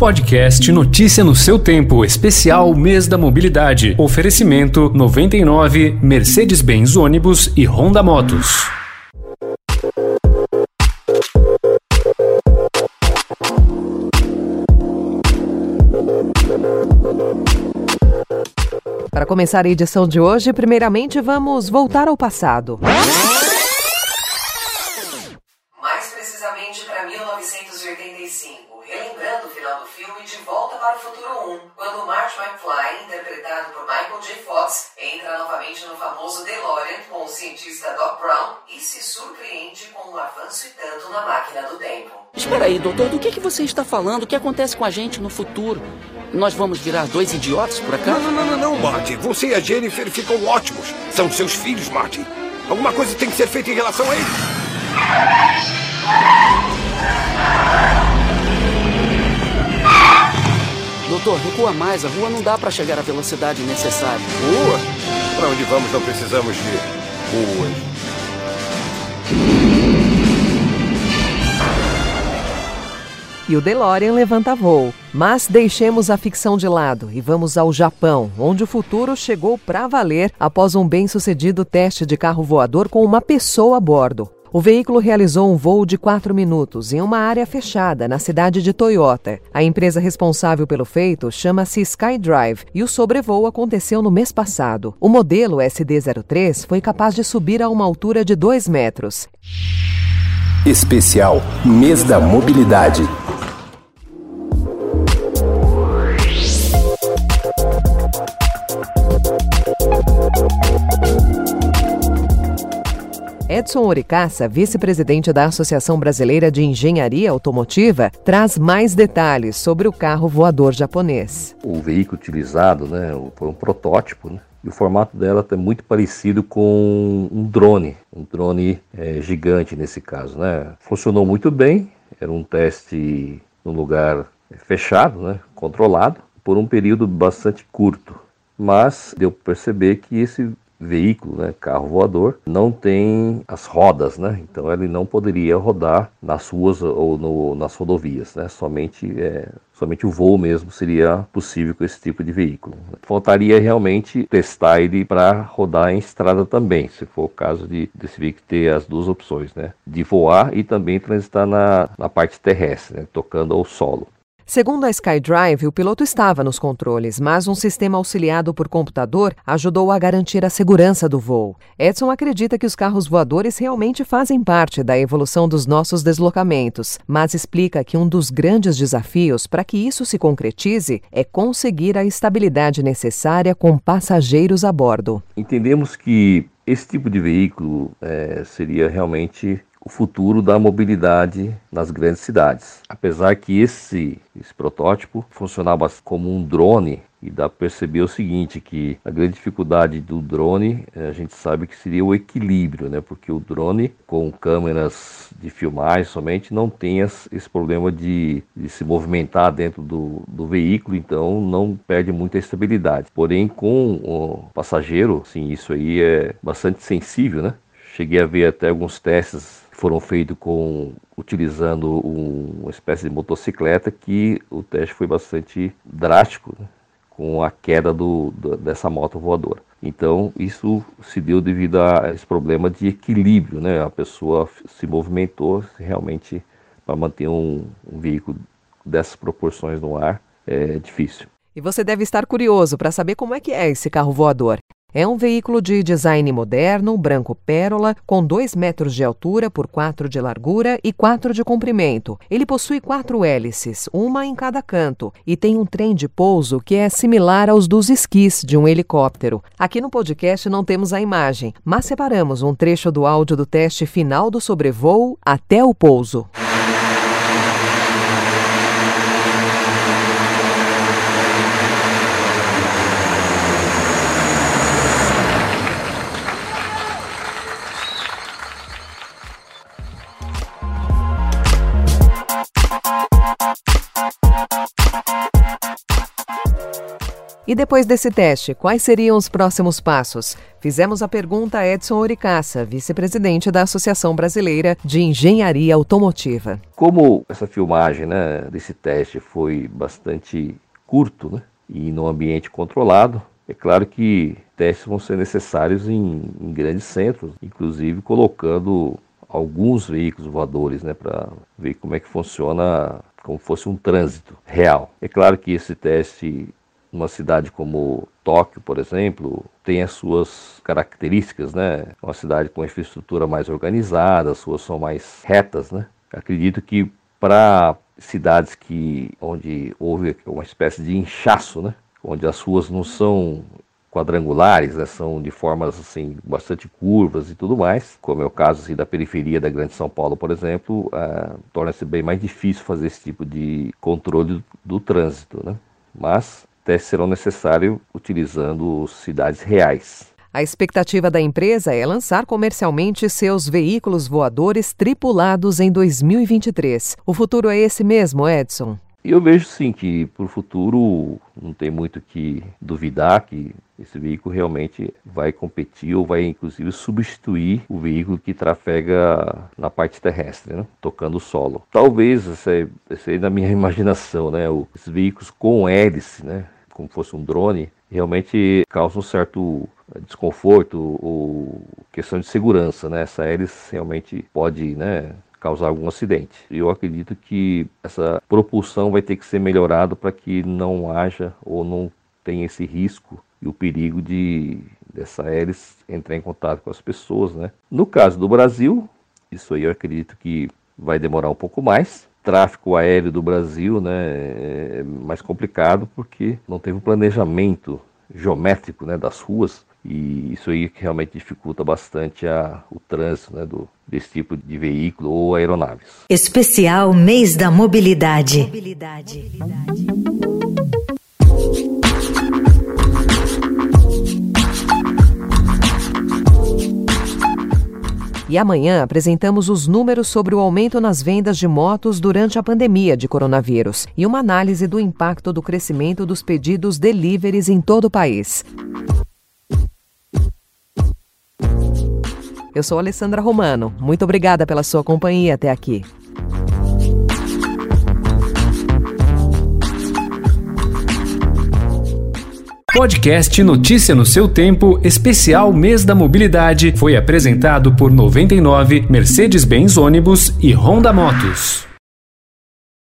Podcast Notícia no seu tempo, especial Mês da Mobilidade. Oferecimento 99 Mercedes-Benz ônibus e Honda Motos. Para começar a edição de hoje, primeiramente vamos voltar ao passado. 1985, relembrando o final do filme De Volta para o Futuro 1, quando Marty McFly, interpretado por Michael J. Fox, entra novamente no famoso DeLorean com o cientista Doc Brown e se surpreende com um avanço e tanto na máquina do tempo. Espera aí, doutor, do que, que você está falando? O que acontece com a gente no futuro? Nós vamos virar dois idiotas por acaso? Não, não, não, não, Marty. Você e a Jennifer ficam ótimos. São seus filhos, Marty. Alguma coisa tem que ser feita em relação a eles. Doutor, recua mais. A rua não dá para chegar à velocidade necessária. Rua? Para onde vamos não precisamos de ruas. E o DeLorean levanta voo. Mas deixemos a ficção de lado e vamos ao Japão, onde o futuro chegou para valer após um bem-sucedido teste de carro voador com uma pessoa a bordo. O veículo realizou um voo de quatro minutos em uma área fechada na cidade de Toyota. A empresa responsável pelo feito chama-se SkyDrive e o sobrevoo aconteceu no mês passado. O modelo SD-03 foi capaz de subir a uma altura de 2 metros. Especial Mês da Mobilidade. Edson Oricaça, vice-presidente da Associação Brasileira de Engenharia Automotiva, traz mais detalhes sobre o carro voador japonês. O veículo utilizado né, foi um protótipo, né, e o formato dela é muito parecido com um drone, um drone é, gigante nesse caso. Né. Funcionou muito bem, era um teste num lugar fechado, né, controlado, por um período bastante curto. Mas deu para perceber que esse veículo, né, carro voador, não tem as rodas, né? Então ele não poderia rodar nas ruas ou no, nas rodovias, né? Somente é, somente o voo mesmo seria possível com esse tipo de veículo. Faltaria realmente testar ele para rodar em estrada também, se for o caso de desse veículo ter as duas opções, né? De voar e também transitar na, na parte terrestre, né? tocando ao solo. Segundo a SkyDrive, o piloto estava nos controles, mas um sistema auxiliado por computador ajudou a garantir a segurança do voo. Edson acredita que os carros voadores realmente fazem parte da evolução dos nossos deslocamentos, mas explica que um dos grandes desafios para que isso se concretize é conseguir a estabilidade necessária com passageiros a bordo. Entendemos que esse tipo de veículo é, seria realmente futuro da mobilidade nas grandes cidades. Apesar que esse, esse protótipo funcionava como um drone, e dá para perceber o seguinte, que a grande dificuldade do drone, eh, a gente sabe que seria o equilíbrio, né? Porque o drone com câmeras de filmagem somente não tem esse problema de, de se movimentar dentro do, do, veículo, então não perde muita estabilidade. Porém, com o passageiro, sim, isso aí é bastante sensível, né? Cheguei a ver até alguns testes foram feitos com utilizando um, uma espécie de motocicleta que o teste foi bastante drástico né, com a queda do, do, dessa moto voadora. Então isso se deu devido a esse problema de equilíbrio, né? A pessoa se movimentou realmente para manter um, um veículo dessas proporções no ar é difícil. E você deve estar curioso para saber como é que é esse carro voador. É um veículo de design moderno, branco pérola, com 2 metros de altura por 4 de largura e 4 de comprimento. Ele possui quatro hélices, uma em cada canto, e tem um trem de pouso que é similar aos dos esquis de um helicóptero. Aqui no podcast não temos a imagem, mas separamos um trecho do áudio do teste final do sobrevoo até o pouso. E depois desse teste, quais seriam os próximos passos? Fizemos a pergunta a Edson Oricaça, vice-presidente da Associação Brasileira de Engenharia Automotiva. Como essa filmagem né, desse teste foi bastante curto né, e no ambiente controlado, é claro que testes vão ser necessários em, em grandes centros, inclusive colocando alguns veículos voadores né, para ver como é que funciona como fosse um trânsito real. É claro que esse teste uma cidade como Tóquio, por exemplo, tem as suas características, né? É uma cidade com infraestrutura mais organizada, as ruas são mais retas, né? Acredito que para cidades que onde houve uma espécie de inchaço, né? Onde as ruas não são quadrangulares, né? são de formas assim bastante curvas e tudo mais, como é o caso assim, da periferia da Grande São Paulo, por exemplo, uh, torna-se bem mais difícil fazer esse tipo de controle do, do trânsito, né? Mas testes serão necessários utilizando cidades reais. A expectativa da empresa é lançar comercialmente seus veículos voadores tripulados em 2023. O futuro é esse mesmo, Edson? Eu vejo sim que para o futuro não tem muito que duvidar que esse veículo realmente vai competir ou vai inclusive substituir o veículo que trafega na parte terrestre, né? tocando o solo. Talvez, essa é, essa é na minha imaginação, né? esses veículos com hélice, né? Como fosse um drone, realmente causam um certo desconforto ou questão de segurança. Né? Essa hélice realmente pode né, causar algum acidente. Eu acredito que essa propulsão vai ter que ser melhorada para que não haja ou não tenha esse risco e o perigo de dessa hélice entrar em contato com as pessoas, né? No caso do Brasil, isso aí eu acredito que vai demorar um pouco mais. Tráfego aéreo do Brasil, né, é mais complicado porque não teve um planejamento geométrico, né, das ruas e isso aí realmente dificulta bastante a, o trânsito né, do, desse tipo de veículo ou aeronaves. Especial Mês da Mobilidade. Mobilidade. E amanhã apresentamos os números sobre o aumento nas vendas de motos durante a pandemia de coronavírus e uma análise do impacto do crescimento dos pedidos deliveries em todo o país. Eu sou Alessandra Romano. Muito obrigada pela sua companhia até aqui. Podcast Notícia no seu tempo, especial Mês da Mobilidade, foi apresentado por 99, Mercedes-Benz Ônibus e Honda Motos.